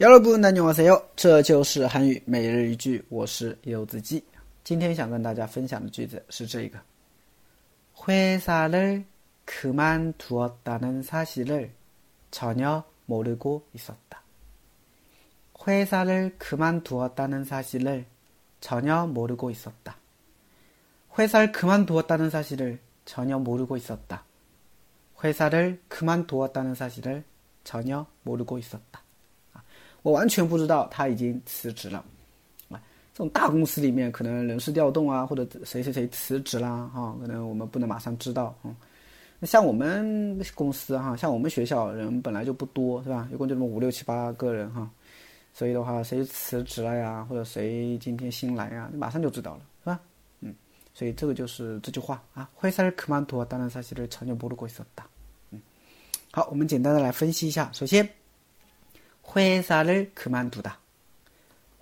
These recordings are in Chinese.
여러분 안녕하세요. 这就是韩语每日一句，我是柚子鸡。今天想跟大家分享的句子是这个：회사를그만두었다는사실을전혀모르고있었다。 회사를그만두었다는사실을전혀모르고있었다。 회사를그만두었다는사실을전혀모르고있었다。 회사를그만두었다는사실을전혀모르고있었다。 我完全不知道他已经辞职了，啊，这种大公司里面可能人事调动啊，或者谁谁谁辞职啦，哈，可能我们不能马上知道，嗯，那像我们公司哈，像我们学校人本来就不多，是吧？一共就这么五六七八个人哈，所以的话，谁辞职了呀，或者谁今天新来呀，你马上就知道了，是吧？嗯，所以这个就是这句话啊，회사를그만두었다는사실을전혀모르고있었 다。 嗯，好，我们简单的来分析一下，首先。 회사를그만두 다，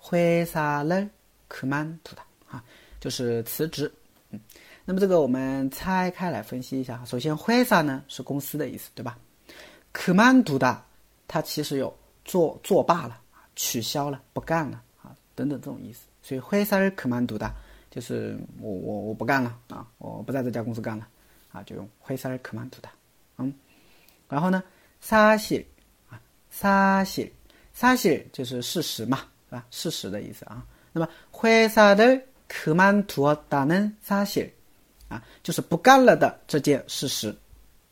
회사를그만두 다， 啊，就是辞职。嗯，那么这个我们拆开来分析一下。首先，회사呢是公司的意思，对吧？그만두 다， 它其实有作作罢了、取消了、不干了啊等等这种意思。所以회사를그만두 다， 就是我我我不干了啊，我不在这家公司干了啊，就用회사를그만두 다。 嗯，然后呢，사실啊， 사실 사실就是事实嘛，是吧？事实的意思啊。那么회사를그만두었다는사 실， 啊，就是不干了的这件事实。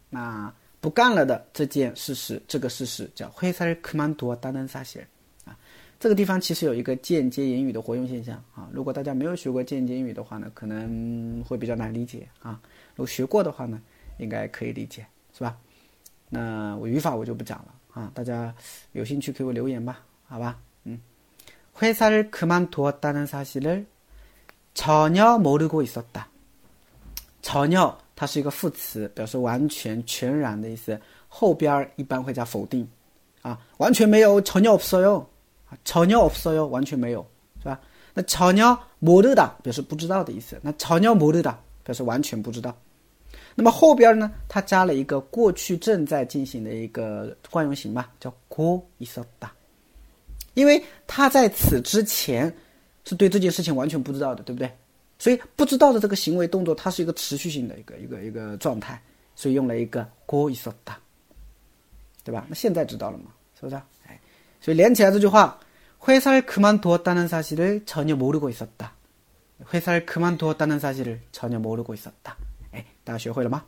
那不干了的这件事实，这个事实叫회사를그만두었다는사 실。 啊，这个地方其实有一个间接言语的活用现象啊。如果大家没有学过间接言语的话呢，可能会比较难理解啊。如果学过的话呢，应该可以理解，是吧？那我语法我就不讲了。 啊，大家有兴趣给我留言吧，好吧？嗯，회사를그만두었다는사실을전혀모르고있었다 전혀它是一个副词，表示完全、全然的意思。后边一般会加否定，啊，完全没有，전혀없어 요， 전혀없어 요， 完全没有，是吧？那전혀모르다表示不知道的意思，那전혀모르다表示完全不知道。 那么后边呢，它加了一个过去正在进行的一个惯用型嘛，叫고있었 다。 因为他在此之前是对这件事情完全不知道的，对不对？所以不知道的这个行为动作，它是一个持续性的一个一个一个状态，所以用了一个고있었 다， 对吧？那现在知道了嘛？是不是？哎，所以连起来这句话，회사를그만두었다는사실을전혀모르고있었 다。 회사를그만두었다는사실을전혀모르고있었다。 大家学会了吗？